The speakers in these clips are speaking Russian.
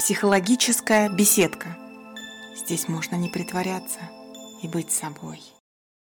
Психологическая беседка. Здесь можно не притворяться и быть собой.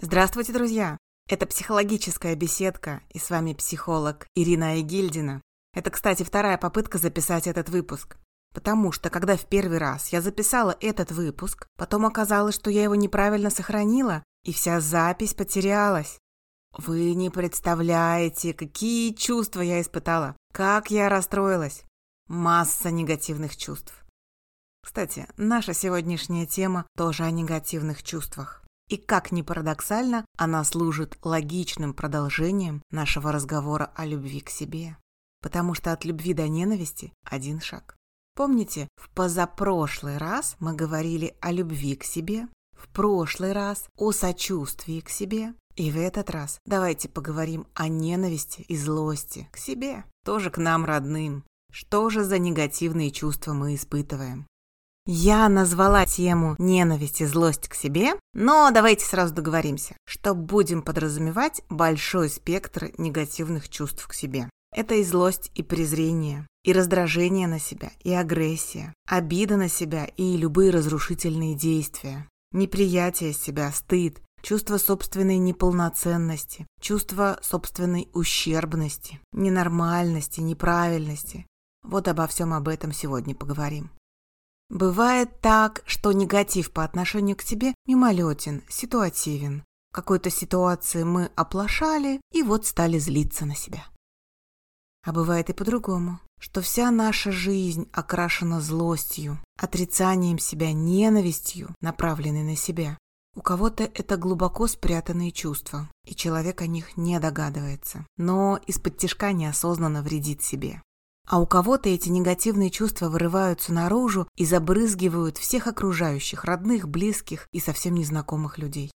Здравствуйте, друзья! Это психологическая беседка, и с вами психолог Ирина Айгильдина. Это, кстати, вторая попытка записать этот выпуск. Потому что, когда в первый раз я записала этот выпуск, потом оказалось, что я его неправильно сохранила, и вся запись потерялась. Вы не представляете, какие чувства я испытала, как я расстроилась. Масса негативных чувств. Кстати, наша сегодняшняя тема тоже о негативных чувствах. И как ни парадоксально, она служит логичным продолжением нашего разговора о любви к себе. Потому что от любви до ненависти один шаг. Помните, в позапрошлый раз мы говорили о любви к себе, в прошлый раз о сочувствии к себе, и в этот раз давайте поговорим о ненависти и злости к себе, тоже к нам родным, что же за негативные чувства мы испытываем? Я назвала тему «Ненависть и злость к себе», но давайте сразу договоримся, что будем подразумевать большой спектр негативных чувств к себе. Это и злость, и презрение, и раздражение на себя, и агрессия, обида на себя и любые разрушительные действия, неприятие себя, стыд, чувство собственной неполноценности, чувство собственной ущербности, ненормальности, неправильности, вот обо всем об этом сегодня поговорим. Бывает так, что негатив по отношению к себе мимолетен, ситуативен. В какой-то ситуации мы оплошали и вот стали злиться на себя. А бывает и по-другому, что вся наша жизнь окрашена злостью, отрицанием себя, ненавистью, направленной на себя. У кого-то это глубоко спрятанные чувства, и человек о них не догадывается, но из-под тишка неосознанно вредит себе. А у кого-то эти негативные чувства вырываются наружу и забрызгивают всех окружающих, родных, близких и совсем незнакомых людей.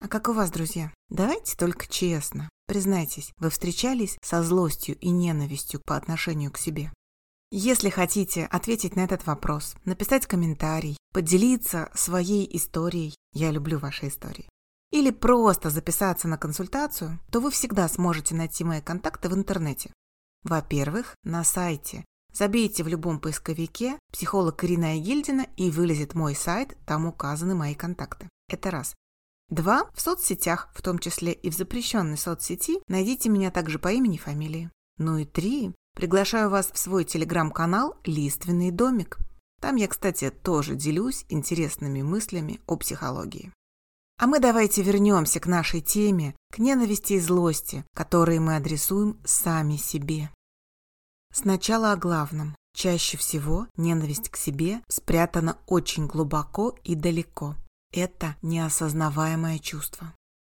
А как у вас, друзья? Давайте только честно. Признайтесь, вы встречались со злостью и ненавистью по отношению к себе? Если хотите ответить на этот вопрос, написать комментарий, поделиться своей историей, я люблю ваши истории, или просто записаться на консультацию, то вы всегда сможете найти мои контакты в интернете. Во-первых, на сайте. Забейте в любом поисковике «Психолог Ирина Гильдина» и вылезет мой сайт, там указаны мои контакты. Это раз. Два. В соцсетях, в том числе и в запрещенной соцсети, найдите меня также по имени и фамилии. Ну и три. Приглашаю вас в свой телеграм-канал «Лиственный домик». Там я, кстати, тоже делюсь интересными мыслями о психологии. А мы давайте вернемся к нашей теме, к ненависти и злости, которые мы адресуем сами себе. Сначала о главном. Чаще всего ненависть к себе спрятана очень глубоко и далеко. Это неосознаваемое чувство.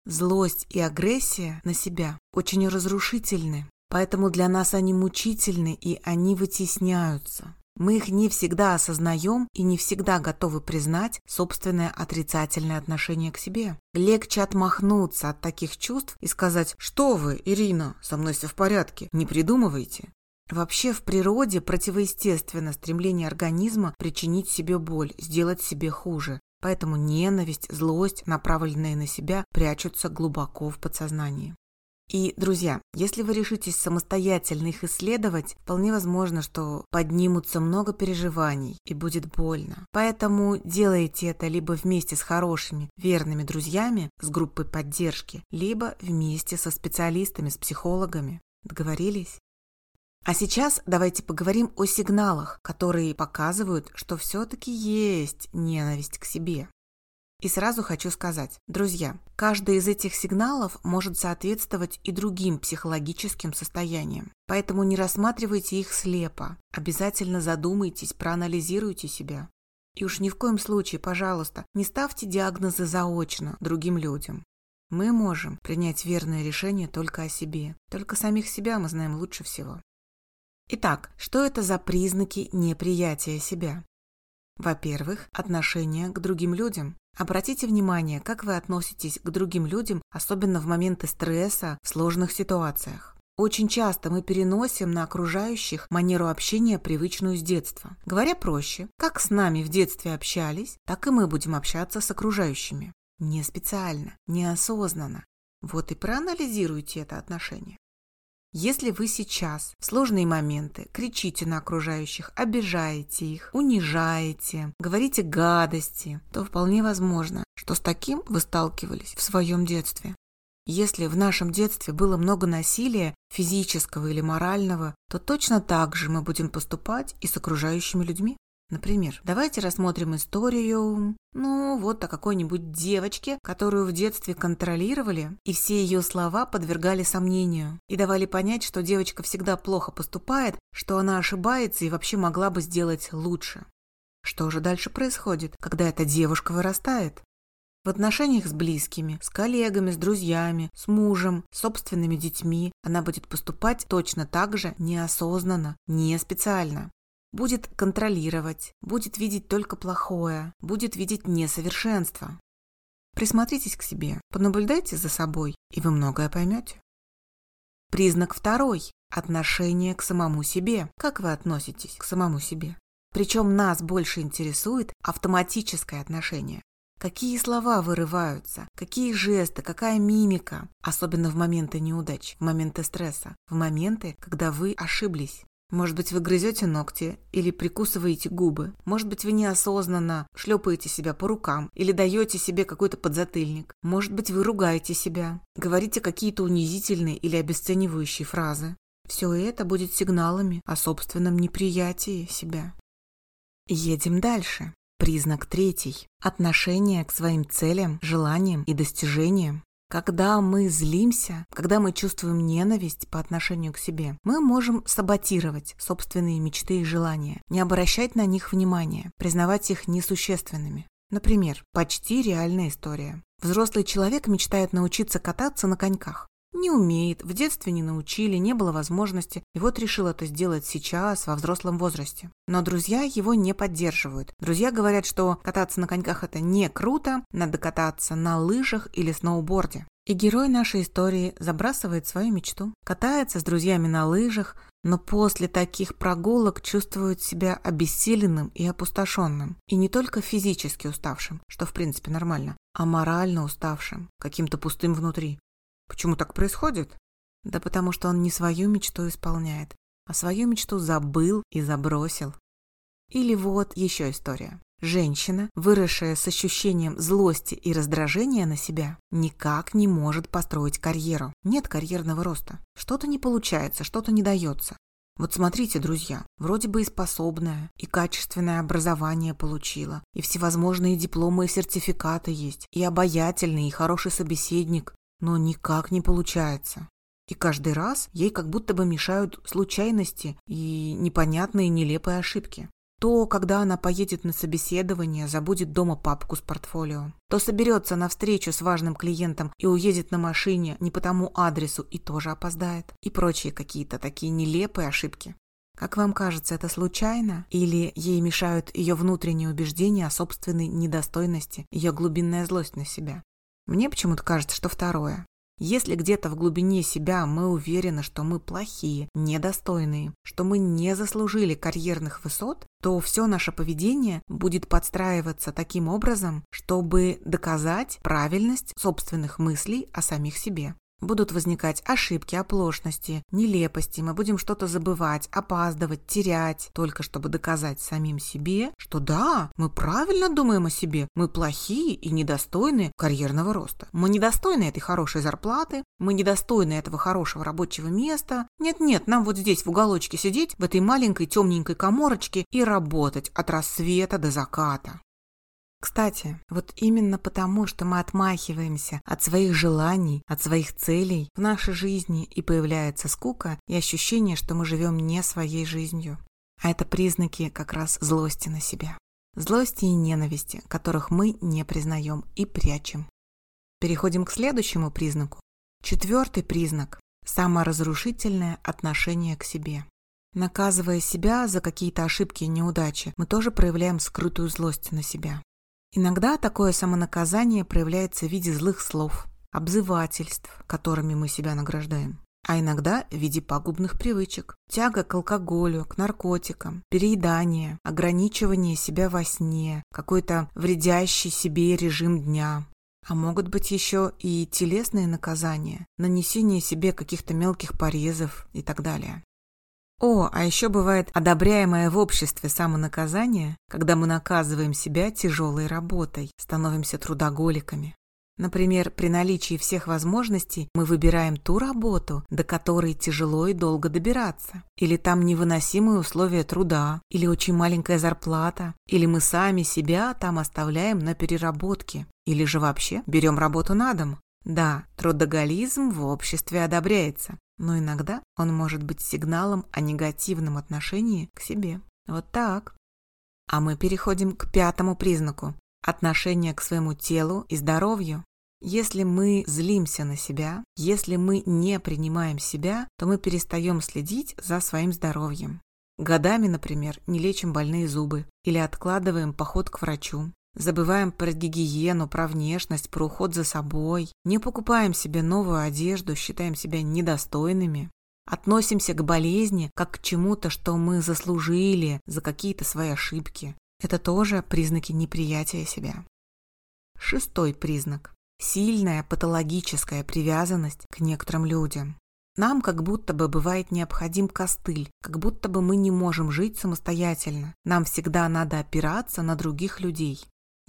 Злость и агрессия на себя очень разрушительны, поэтому для нас они мучительны и они вытесняются. Мы их не всегда осознаем и не всегда готовы признать собственное отрицательное отношение к себе. Легче отмахнуться от таких чувств и сказать «Что вы, Ирина, со мной все в порядке, не придумывайте». Вообще в природе противоестественно стремление организма причинить себе боль, сделать себе хуже. Поэтому ненависть, злость, направленные на себя, прячутся глубоко в подсознании. И, друзья, если вы решитесь самостоятельно их исследовать, вполне возможно, что поднимутся много переживаний и будет больно. Поэтому делайте это либо вместе с хорошими, верными друзьями с группой поддержки, либо вместе со специалистами, с психологами. Договорились? А сейчас давайте поговорим о сигналах, которые показывают, что все-таки есть ненависть к себе. И сразу хочу сказать, друзья, каждый из этих сигналов может соответствовать и другим психологическим состояниям. Поэтому не рассматривайте их слепо. Обязательно задумайтесь, проанализируйте себя. И уж ни в коем случае, пожалуйста, не ставьте диагнозы заочно другим людям. Мы можем принять верное решение только о себе. Только самих себя мы знаем лучше всего. Итак, что это за признаки неприятия себя? Во-первых, отношение к другим людям. Обратите внимание, как вы относитесь к другим людям, особенно в моменты стресса, в сложных ситуациях. Очень часто мы переносим на окружающих манеру общения, привычную с детства. Говоря проще, как с нами в детстве общались, так и мы будем общаться с окружающими. Не специально, неосознанно. Вот и проанализируйте это отношение. Если вы сейчас в сложные моменты кричите на окружающих, обижаете их, унижаете, говорите гадости, то вполне возможно, что с таким вы сталкивались в своем детстве. Если в нашем детстве было много насилия, физического или морального, то точно так же мы будем поступать и с окружающими людьми. Например, давайте рассмотрим историю, ну, вот о какой-нибудь девочке, которую в детстве контролировали, и все ее слова подвергали сомнению, и давали понять, что девочка всегда плохо поступает, что она ошибается и вообще могла бы сделать лучше. Что же дальше происходит, когда эта девушка вырастает? В отношениях с близкими, с коллегами, с друзьями, с мужем, с собственными детьми она будет поступать точно так же неосознанно, не специально будет контролировать, будет видеть только плохое, будет видеть несовершенство. Присмотритесь к себе, понаблюдайте за собой, и вы многое поймете. Признак второй – отношение к самому себе. Как вы относитесь к самому себе? Причем нас больше интересует автоматическое отношение. Какие слова вырываются, какие жесты, какая мимика, особенно в моменты неудач, в моменты стресса, в моменты, когда вы ошиблись. Может быть, вы грызете ногти или прикусываете губы. Может быть, вы неосознанно шлепаете себя по рукам или даете себе какой-то подзатыльник. Может быть, вы ругаете себя, говорите какие-то унизительные или обесценивающие фразы. Все это будет сигналами о собственном неприятии себя. Едем дальше. Признак третий. Отношение к своим целям, желаниям и достижениям. Когда мы злимся, когда мы чувствуем ненависть по отношению к себе, мы можем саботировать собственные мечты и желания, не обращать на них внимания, признавать их несущественными. Например, почти реальная история. Взрослый человек мечтает научиться кататься на коньках. Не умеет, в детстве не научили, не было возможности, и вот решил это сделать сейчас, во взрослом возрасте. Но друзья его не поддерживают. Друзья говорят, что кататься на коньках это не круто, надо кататься на лыжах или сноуборде. И герой нашей истории забрасывает свою мечту, катается с друзьями на лыжах, но после таких прогулок чувствует себя обессиленным и опустошенным. И не только физически уставшим, что в принципе нормально, а морально уставшим, каким-то пустым внутри. Почему так происходит? Да потому что он не свою мечту исполняет, а свою мечту забыл и забросил. Или вот еще история. Женщина, выросшая с ощущением злости и раздражения на себя, никак не может построить карьеру. Нет карьерного роста. Что-то не получается, что-то не дается. Вот смотрите, друзья, вроде бы и способная, и качественное образование получила, и всевозможные дипломы и сертификаты есть, и обаятельный, и хороший собеседник, но никак не получается. И каждый раз ей как будто бы мешают случайности и непонятные нелепые ошибки. То, когда она поедет на собеседование, забудет дома папку с портфолио. То соберется на встречу с важным клиентом и уедет на машине не по тому адресу и тоже опоздает. И прочие какие-то такие нелепые ошибки. Как вам кажется, это случайно? Или ей мешают ее внутренние убеждения о собственной недостойности, ее глубинная злость на себя? Мне почему-то кажется, что второе. Если где-то в глубине себя мы уверены, что мы плохие, недостойные, что мы не заслужили карьерных высот, то все наше поведение будет подстраиваться таким образом, чтобы доказать правильность собственных мыслей о самих себе. Будут возникать ошибки, оплошности, нелепости, мы будем что-то забывать, опаздывать, терять, только чтобы доказать самим себе, что да, мы правильно думаем о себе, мы плохие и недостойны карьерного роста. Мы недостойны этой хорошей зарплаты, мы недостойны этого хорошего рабочего места. Нет-нет, нам вот здесь в уголочке сидеть, в этой маленькой темненькой коморочке и работать от рассвета до заката. Кстати, вот именно потому, что мы отмахиваемся от своих желаний, от своих целей, в нашей жизни и появляется скука и ощущение, что мы живем не своей жизнью. А это признаки как раз злости на себя. Злости и ненависти, которых мы не признаем и прячем. Переходим к следующему признаку. Четвертый признак – саморазрушительное отношение к себе. Наказывая себя за какие-то ошибки и неудачи, мы тоже проявляем скрытую злость на себя. Иногда такое самонаказание проявляется в виде злых слов, обзывательств, которыми мы себя награждаем. А иногда в виде пагубных привычек. Тяга к алкоголю, к наркотикам, переедание, ограничивание себя во сне, какой-то вредящий себе режим дня. А могут быть еще и телесные наказания, нанесение себе каких-то мелких порезов и так далее. О, а еще бывает одобряемое в обществе самонаказание, когда мы наказываем себя тяжелой работой, становимся трудоголиками. Например, при наличии всех возможностей мы выбираем ту работу, до которой тяжело и долго добираться. Или там невыносимые условия труда, или очень маленькая зарплата, или мы сами себя там оставляем на переработке, или же вообще берем работу на дом. Да, трудоголизм в обществе одобряется, но иногда он может быть сигналом о негативном отношении к себе. Вот так. А мы переходим к пятому признаку – отношение к своему телу и здоровью. Если мы злимся на себя, если мы не принимаем себя, то мы перестаем следить за своим здоровьем. Годами, например, не лечим больные зубы или откладываем поход к врачу. Забываем про гигиену, про внешность, про уход за собой. Не покупаем себе новую одежду, считаем себя недостойными. Относимся к болезни как к чему-то, что мы заслужили за какие-то свои ошибки. Это тоже признаки неприятия себя. Шестой признак сильная патологическая привязанность к некоторым людям. Нам как будто бы бывает необходим костыль, как будто бы мы не можем жить самостоятельно. Нам всегда надо опираться на других людей.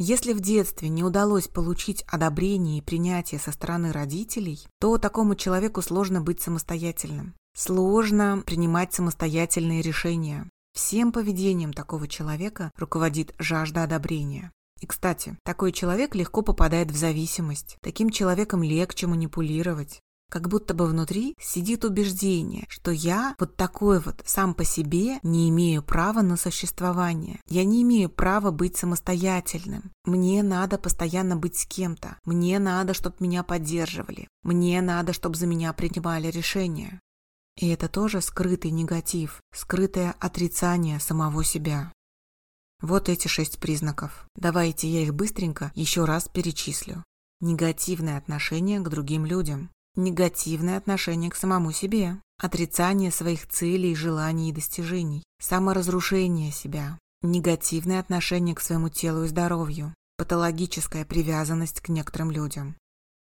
Если в детстве не удалось получить одобрение и принятие со стороны родителей, то такому человеку сложно быть самостоятельным. Сложно принимать самостоятельные решения. Всем поведением такого человека руководит жажда одобрения. И, кстати, такой человек легко попадает в зависимость. Таким человеком легче манипулировать. Как будто бы внутри сидит убеждение, что я вот такой вот сам по себе не имею права на существование. Я не имею права быть самостоятельным. Мне надо постоянно быть с кем-то. Мне надо, чтобы меня поддерживали. Мне надо, чтобы за меня принимали решения. И это тоже скрытый негатив, скрытое отрицание самого себя. Вот эти шесть признаков. Давайте я их быстренько еще раз перечислю. Негативное отношение к другим людям. Негативное отношение к самому себе. Отрицание своих целей, желаний и достижений. Саморазрушение себя. Негативное отношение к своему телу и здоровью. Патологическая привязанность к некоторым людям.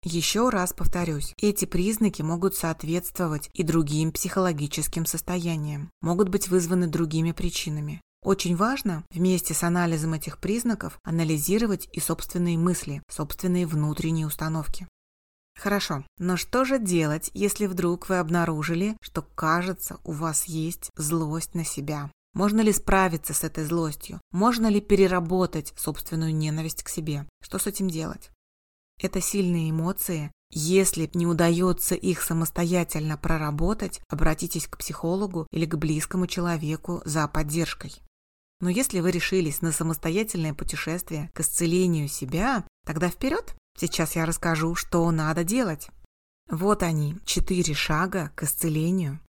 Еще раз повторюсь, эти признаки могут соответствовать и другим психологическим состояниям, могут быть вызваны другими причинами. Очень важно вместе с анализом этих признаков анализировать и собственные мысли, собственные внутренние установки. Хорошо, но что же делать, если вдруг вы обнаружили, что, кажется, у вас есть злость на себя? Можно ли справиться с этой злостью? Можно ли переработать собственную ненависть к себе? Что с этим делать? Это сильные эмоции. Если не удается их самостоятельно проработать, обратитесь к психологу или к близкому человеку за поддержкой. Но если вы решились на самостоятельное путешествие к исцелению себя, тогда вперед! Сейчас я расскажу, что надо делать. Вот они, четыре шага к исцелению.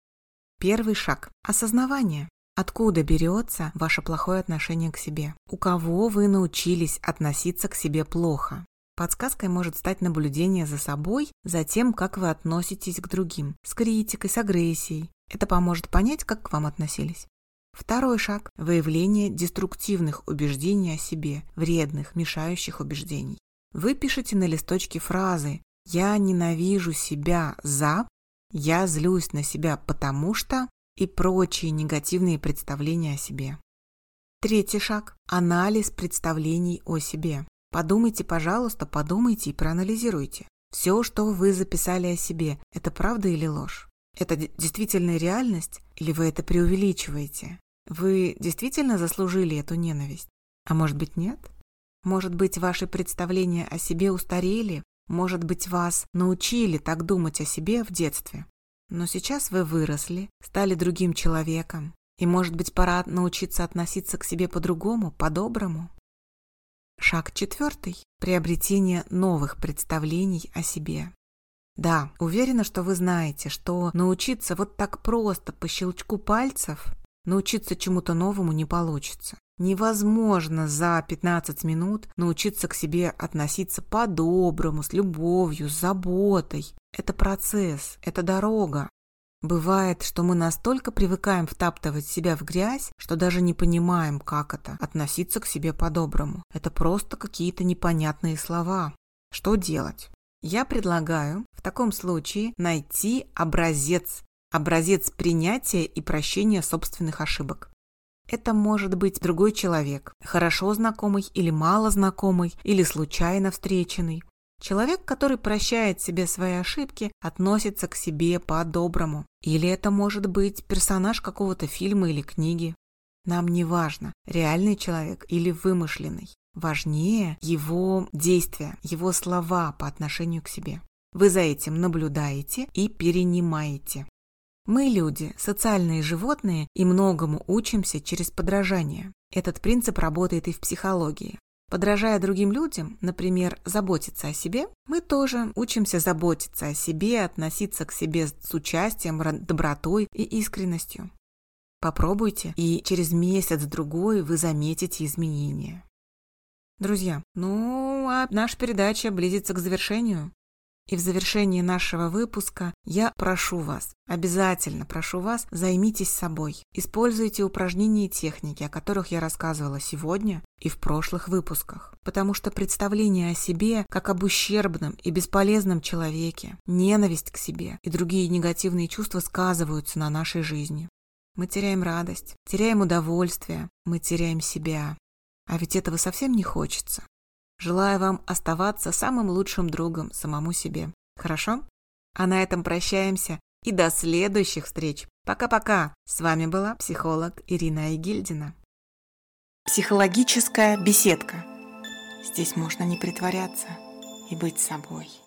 Первый шаг – осознавание. Откуда берется ваше плохое отношение к себе? У кого вы научились относиться к себе плохо? Подсказкой может стать наблюдение за собой, за тем, как вы относитесь к другим, с критикой, с агрессией. Это поможет понять, как к вам относились. Второй шаг – выявление деструктивных убеждений о себе, вредных, мешающих убеждений. Вы пишете на листочке фразы «Я ненавижу себя за», «Я злюсь на себя потому что» и прочие негативные представления о себе. Третий шаг – анализ представлений о себе. Подумайте, пожалуйста, подумайте и проанализируйте. Все, что вы записали о себе, это правда или ложь? Это действительно реальность или вы это преувеличиваете? Вы действительно заслужили эту ненависть? А может быть нет? Может быть, ваши представления о себе устарели? Может быть, вас научили так думать о себе в детстве? Но сейчас вы выросли, стали другим человеком, и, может быть, пора научиться относиться к себе по-другому, по-доброму? Шаг четвертый – приобретение новых представлений о себе. Да, уверена, что вы знаете, что научиться вот так просто по щелчку пальцев Научиться чему-то новому не получится. Невозможно за 15 минут научиться к себе относиться по-доброму, с любовью, с заботой. Это процесс, это дорога. Бывает, что мы настолько привыкаем втаптывать себя в грязь, что даже не понимаем, как это – относиться к себе по-доброму. Это просто какие-то непонятные слова. Что делать? Я предлагаю в таком случае найти образец, образец принятия и прощения собственных ошибок. Это может быть другой человек, хорошо знакомый или мало знакомый, или случайно встреченный. Человек, который прощает себе свои ошибки, относится к себе по-доброму. Или это может быть персонаж какого-то фильма или книги. Нам не важно, реальный человек или вымышленный. Важнее его действия, его слова по отношению к себе. Вы за этим наблюдаете и перенимаете. Мы люди, социальные животные и многому учимся через подражание. Этот принцип работает и в психологии. Подражая другим людям, например, заботиться о себе, мы тоже учимся заботиться о себе, относиться к себе с участием, добротой и искренностью. Попробуйте, и через месяц-другой вы заметите изменения. Друзья, ну а наша передача близится к завершению. И в завершении нашего выпуска я прошу вас, обязательно прошу вас, займитесь собой. Используйте упражнения и техники, о которых я рассказывала сегодня и в прошлых выпусках. Потому что представление о себе как об ущербном и бесполезном человеке, ненависть к себе и другие негативные чувства сказываются на нашей жизни. Мы теряем радость, теряем удовольствие, мы теряем себя. А ведь этого совсем не хочется. Желаю вам оставаться самым лучшим другом самому себе. Хорошо? А на этом прощаемся и до следующих встреч. Пока-пока. С вами была психолог Ирина Айгильдина. Психологическая беседка. Здесь можно не притворяться и быть собой.